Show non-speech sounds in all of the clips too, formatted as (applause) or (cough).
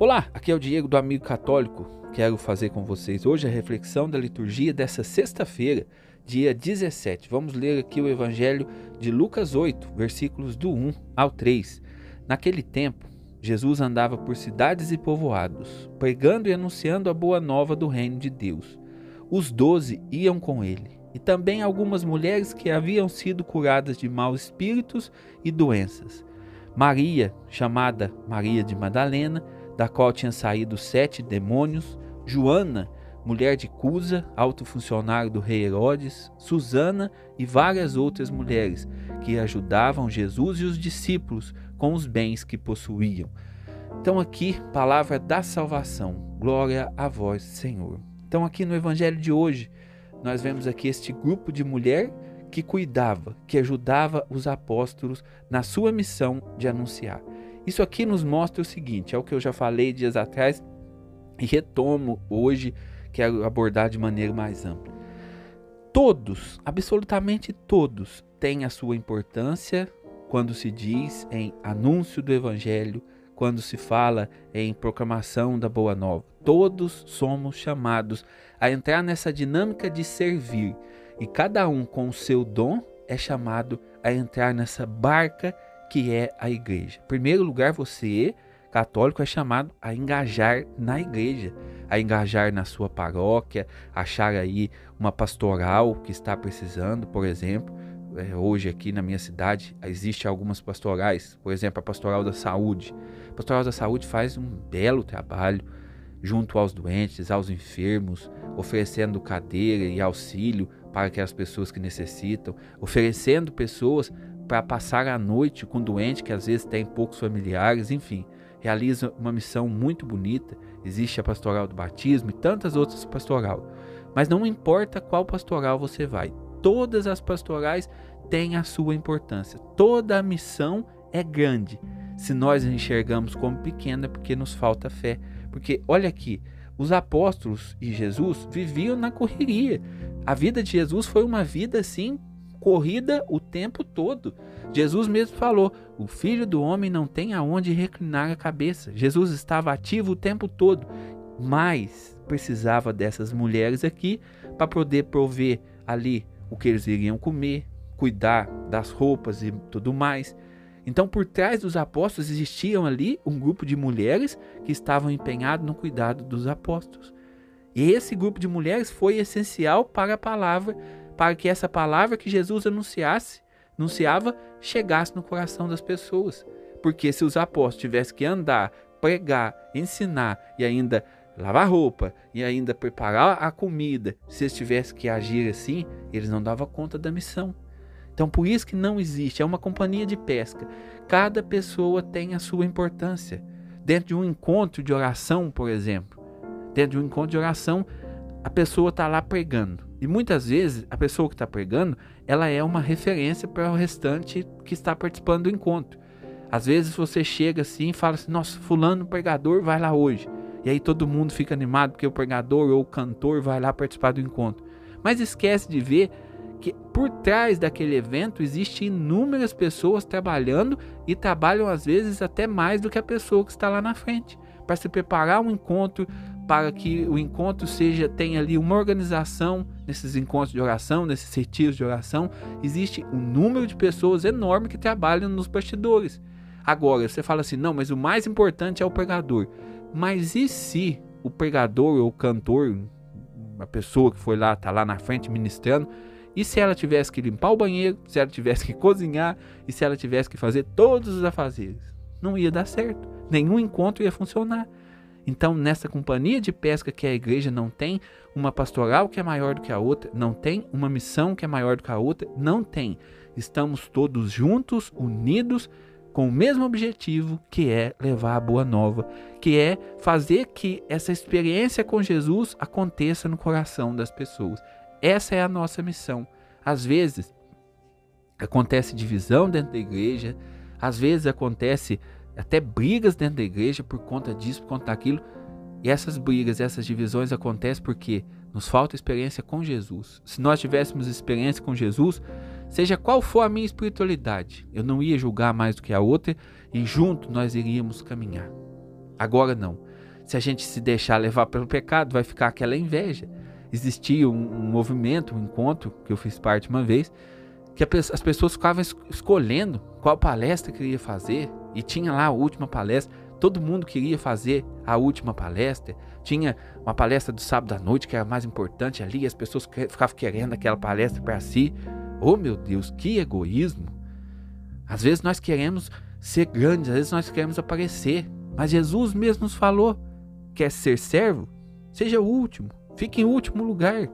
Olá, aqui é o Diego do Amigo Católico. Quero fazer com vocês hoje a reflexão da liturgia dessa sexta-feira, dia 17. Vamos ler aqui o Evangelho de Lucas 8, versículos do 1 ao 3. Naquele tempo, Jesus andava por cidades e povoados, pregando e anunciando a boa nova do reino de Deus. Os doze iam com ele, e também algumas mulheres que haviam sido curadas de maus espíritos e doenças. Maria, chamada Maria de Madalena, da qual tinham saído sete demônios, Joana, mulher de Cusa, alto funcionário do rei Herodes, Susana e várias outras mulheres que ajudavam Jesus e os discípulos com os bens que possuíam. Então aqui, palavra da salvação. Glória a vós, Senhor. Então aqui no evangelho de hoje, nós vemos aqui este grupo de mulher que cuidava, que ajudava os apóstolos na sua missão de anunciar. Isso aqui nos mostra o seguinte: é o que eu já falei dias atrás e retomo hoje, quero abordar de maneira mais ampla. Todos, absolutamente todos, têm a sua importância quando se diz em anúncio do Evangelho, quando se fala em proclamação da Boa Nova. Todos somos chamados a entrar nessa dinâmica de servir e cada um com o seu dom é chamado a entrar nessa barca que é a igreja. Em primeiro lugar, você, católico, é chamado a engajar na igreja, a engajar na sua paróquia, achar aí uma pastoral que está precisando, por exemplo. É, hoje aqui na minha cidade existe algumas pastorais, por exemplo, a Pastoral da Saúde. A Pastoral da Saúde faz um belo trabalho junto aos doentes, aos enfermos, oferecendo cadeira e auxílio para aquelas pessoas que necessitam, oferecendo pessoas para passar a noite com doente que às vezes tem poucos familiares, enfim, realiza uma missão muito bonita. Existe a pastoral do batismo e tantas outras pastoral. Mas não importa qual pastoral você vai, todas as pastorais têm a sua importância. Toda a missão é grande. Se nós enxergamos como pequena, é porque nos falta fé. Porque olha aqui, os apóstolos e Jesus viviam na correria. A vida de Jesus foi uma vida assim corrida o tempo todo. Jesus mesmo falou: o filho do homem não tem aonde reclinar a cabeça. Jesus estava ativo o tempo todo, mas precisava dessas mulheres aqui para poder prover ali o que eles iriam comer, cuidar das roupas e tudo mais. Então, por trás dos apóstolos existiam ali um grupo de mulheres que estavam empenhados no cuidado dos apóstolos. E esse grupo de mulheres foi essencial para a palavra para que essa palavra que Jesus anunciasse, anunciava, chegasse no coração das pessoas. Porque se os apóstolos tivessem que andar, pregar, ensinar e ainda lavar roupa e ainda preparar a comida, se eles tivessem que agir assim, eles não davam conta da missão. Então, por isso que não existe, é uma companhia de pesca. Cada pessoa tem a sua importância. Dentro de um encontro de oração, por exemplo, dentro de um encontro de oração, a pessoa está lá pregando. E muitas vezes a pessoa que está pregando, ela é uma referência para o restante que está participando do encontro. Às vezes você chega assim e fala assim: Nossa, fulano pregador vai lá hoje. E aí todo mundo fica animado porque o pregador ou o cantor vai lá participar do encontro. Mas esquece de ver que por trás daquele evento existem inúmeras pessoas trabalhando e trabalham às vezes até mais do que a pessoa que está lá na frente para se preparar um encontro, para que o encontro seja tenha ali uma organização nesses encontros de oração, nesses retiros de oração, existe um número de pessoas enorme que trabalham nos bastidores. Agora, você fala assim: "Não, mas o mais importante é o pregador". Mas e se o pregador ou o cantor, a pessoa que foi lá, tá lá na frente ministrando, e se ela tivesse que limpar o banheiro, se ela tivesse que cozinhar e se ela tivesse que fazer todos os afazeres? Não ia dar certo nenhum encontro ia funcionar. Então, nessa companhia de pesca que a igreja não tem uma pastoral que é maior do que a outra, não tem uma missão que é maior do que a outra, não tem. Estamos todos juntos, unidos, com o mesmo objetivo, que é levar a boa nova, que é fazer que essa experiência com Jesus aconteça no coração das pessoas. Essa é a nossa missão. Às vezes acontece divisão dentro da igreja, às vezes acontece até brigas dentro da igreja por conta disso, por conta daquilo. E essas brigas, essas divisões acontecem porque nos falta experiência com Jesus. Se nós tivéssemos experiência com Jesus, seja qual for a minha espiritualidade, eu não ia julgar mais do que a outra e junto nós iríamos caminhar. Agora não. Se a gente se deixar levar pelo pecado, vai ficar aquela inveja. Existia um, um movimento, um encontro que eu fiz parte uma vez, que as pessoas ficavam escolhendo qual palestra queria fazer e tinha lá a última palestra. Todo mundo queria fazer a última palestra. Tinha uma palestra do sábado à noite que era mais importante ali. As pessoas ficavam querendo aquela palestra para si. Oh meu Deus, que egoísmo! Às vezes nós queremos ser grandes, às vezes nós queremos aparecer. Mas Jesus mesmo nos falou: quer ser servo? Seja o último, fique em último lugar.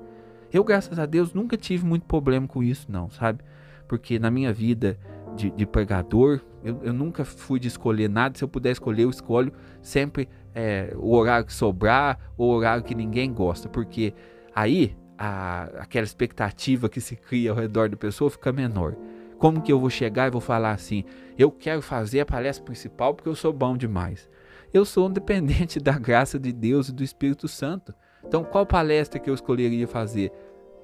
Eu, graças a Deus, nunca tive muito problema com isso, não, sabe? Porque na minha vida de, de pregador, eu, eu, nunca fui de escolher nada. Se eu puder escolher, eu escolho sempre é, o horário que sobrar ou o horário que ninguém gosta. Porque aí a, aquela expectativa que se cria ao redor da pessoa fica menor. Como que eu vou chegar e vou falar assim? Eu quero fazer a palestra principal porque eu sou bom demais. Eu sou um dependente (laughs) da graça de Deus e do Espírito Santo. Então, qual palestra que eu escolheria fazer?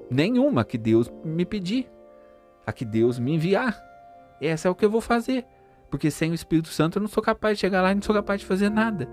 Nenhuma que Deus me pedir, a que Deus me enviar. Essa é o que eu vou fazer. Porque sem o Espírito Santo eu não sou capaz de chegar lá e não sou capaz de fazer nada.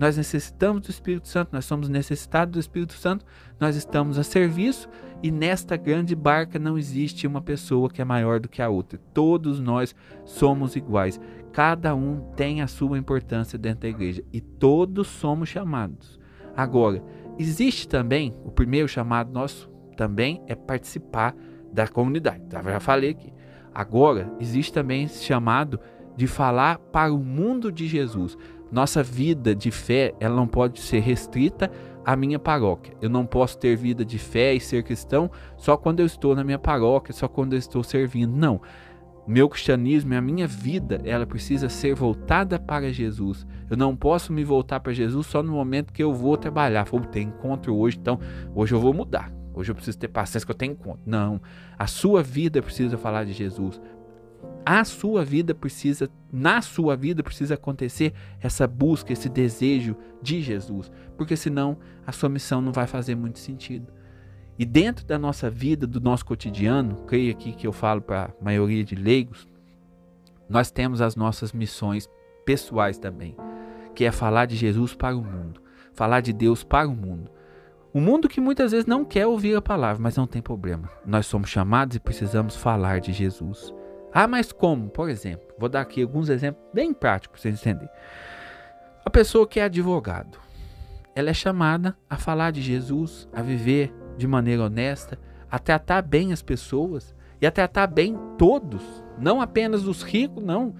Nós necessitamos do Espírito Santo, nós somos necessitados do Espírito Santo, nós estamos a serviço e nesta grande barca não existe uma pessoa que é maior do que a outra. Todos nós somos iguais. Cada um tem a sua importância dentro da igreja e todos somos chamados. Agora, existe também o primeiro chamado nosso também é participar da comunidade. Já falei aqui. Agora, existe também esse chamado de falar para o mundo de Jesus. Nossa vida de fé, ela não pode ser restrita à minha paróquia. Eu não posso ter vida de fé e ser cristão só quando eu estou na minha paróquia, só quando eu estou servindo. Não. Meu cristianismo, a minha vida, ela precisa ser voltada para Jesus. Eu não posso me voltar para Jesus só no momento que eu vou trabalhar. Vou ter encontro hoje, então hoje eu vou mudar. Hoje eu preciso ter paciência que eu tenho encontro. Não. A sua vida precisa falar de Jesus a sua vida precisa, na sua vida precisa acontecer essa busca, esse desejo de Jesus, porque senão a sua missão não vai fazer muito sentido. E dentro da nossa vida, do nosso cotidiano, creio aqui que eu falo para a maioria de leigos, nós temos as nossas missões pessoais também, que é falar de Jesus para o mundo, falar de Deus para o mundo. O mundo que muitas vezes não quer ouvir a palavra, mas não tem problema. Nós somos chamados e precisamos falar de Jesus. Ah, mas como? Por exemplo, vou dar aqui alguns exemplos bem práticos para vocês entenderem. A pessoa que é advogado, ela é chamada a falar de Jesus, a viver de maneira honesta, a tratar bem as pessoas e a tratar bem todos, não apenas os ricos, não.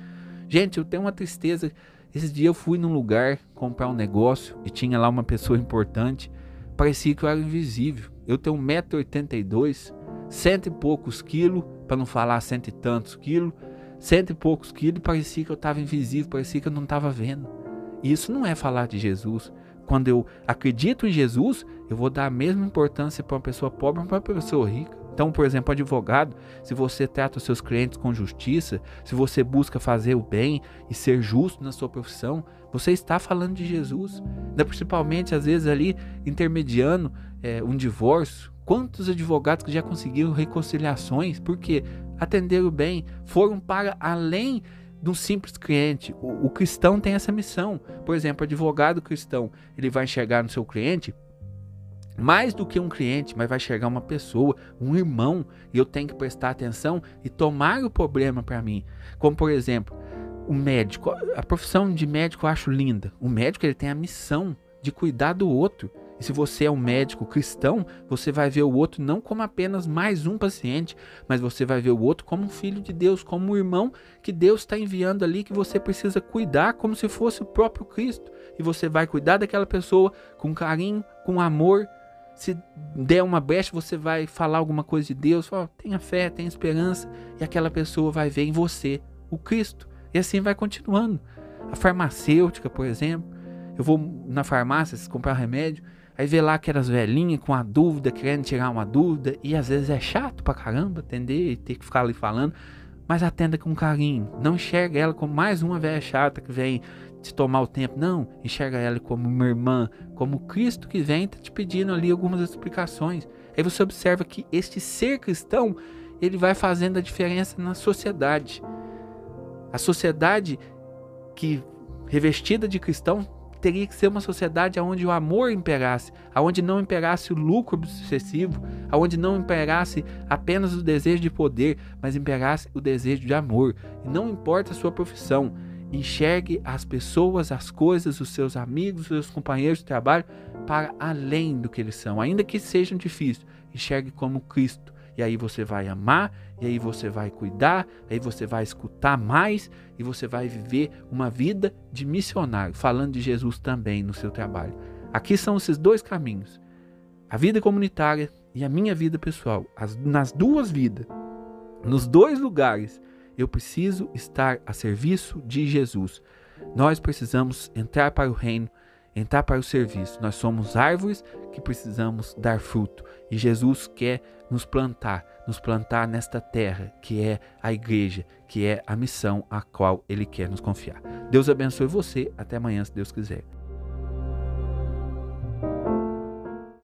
Gente, eu tenho uma tristeza. Esse dia eu fui num lugar comprar um negócio e tinha lá uma pessoa importante. Parecia que eu era invisível. Eu tenho 1,82m, cento e poucos quilos, para não falar cento e tantos quilos, cento e poucos quilos, parecia que eu estava invisível, parecia que eu não estava vendo. E isso não é falar de Jesus. Quando eu acredito em Jesus, eu vou dar a mesma importância para uma pessoa pobre para uma pessoa rica. Então, por exemplo, advogado, se você trata os seus clientes com justiça, se você busca fazer o bem e ser justo na sua profissão, você está falando de Jesus. Principalmente, às vezes, ali intermediando é, um divórcio, Quantos advogados que já conseguiram reconciliações porque atenderam bem, foram para além do simples cliente. O, o, cristão tem essa missão. Por exemplo, advogado cristão, ele vai enxergar no seu cliente mais do que um cliente, mas vai enxergar uma pessoa, um irmão, e eu tenho que prestar atenção e tomar o problema para mim. Como por exemplo, o médico, a profissão de médico eu acho linda. O médico ele tem a missão de cuidar do outro. E se você é um médico cristão, você vai ver o outro não como apenas mais um paciente, mas você vai ver o outro como um filho de Deus, como um irmão que Deus está enviando ali que você precisa cuidar como se fosse o próprio Cristo. E você vai cuidar daquela pessoa com carinho, com amor. Se der uma brecha, você vai falar alguma coisa de Deus, fala, tenha fé, tenha esperança, e aquela pessoa vai ver em você o Cristo. E assim vai continuando. A farmacêutica, por exemplo, eu vou na farmácia comprar remédio, Aí vê lá aquelas velhinhas com a dúvida, querendo tirar uma dúvida, e às vezes é chato pra caramba atender e ter que ficar ali falando, mas atenda com carinho. Não enxerga ela como mais uma velha chata que vem te tomar o tempo. Não, enxerga ela como uma irmã, como Cristo que vem tá te pedindo ali algumas explicações. Aí você observa que este ser cristão, ele vai fazendo a diferença na sociedade. A sociedade que revestida de cristão teria que ser uma sociedade onde o amor imperasse, onde não imperasse o lucro obsessivo, onde não imperasse apenas o desejo de poder, mas imperasse o desejo de amor. E não importa a sua profissão, enxergue as pessoas, as coisas, os seus amigos, os seus companheiros de trabalho para além do que eles são, ainda que sejam difíceis. Enxergue como Cristo e aí você vai amar, e aí você vai cuidar, aí você vai escutar mais e você vai viver uma vida de missionário, falando de Jesus também no seu trabalho. Aqui são esses dois caminhos: a vida comunitária e a minha vida pessoal. As, nas duas vidas, nos dois lugares, eu preciso estar a serviço de Jesus. Nós precisamos entrar para o reino entrar para o serviço. Nós somos árvores que precisamos dar fruto. E Jesus quer nos plantar, nos plantar nesta terra, que é a igreja, que é a missão a qual ele quer nos confiar. Deus abençoe você. Até amanhã, se Deus quiser.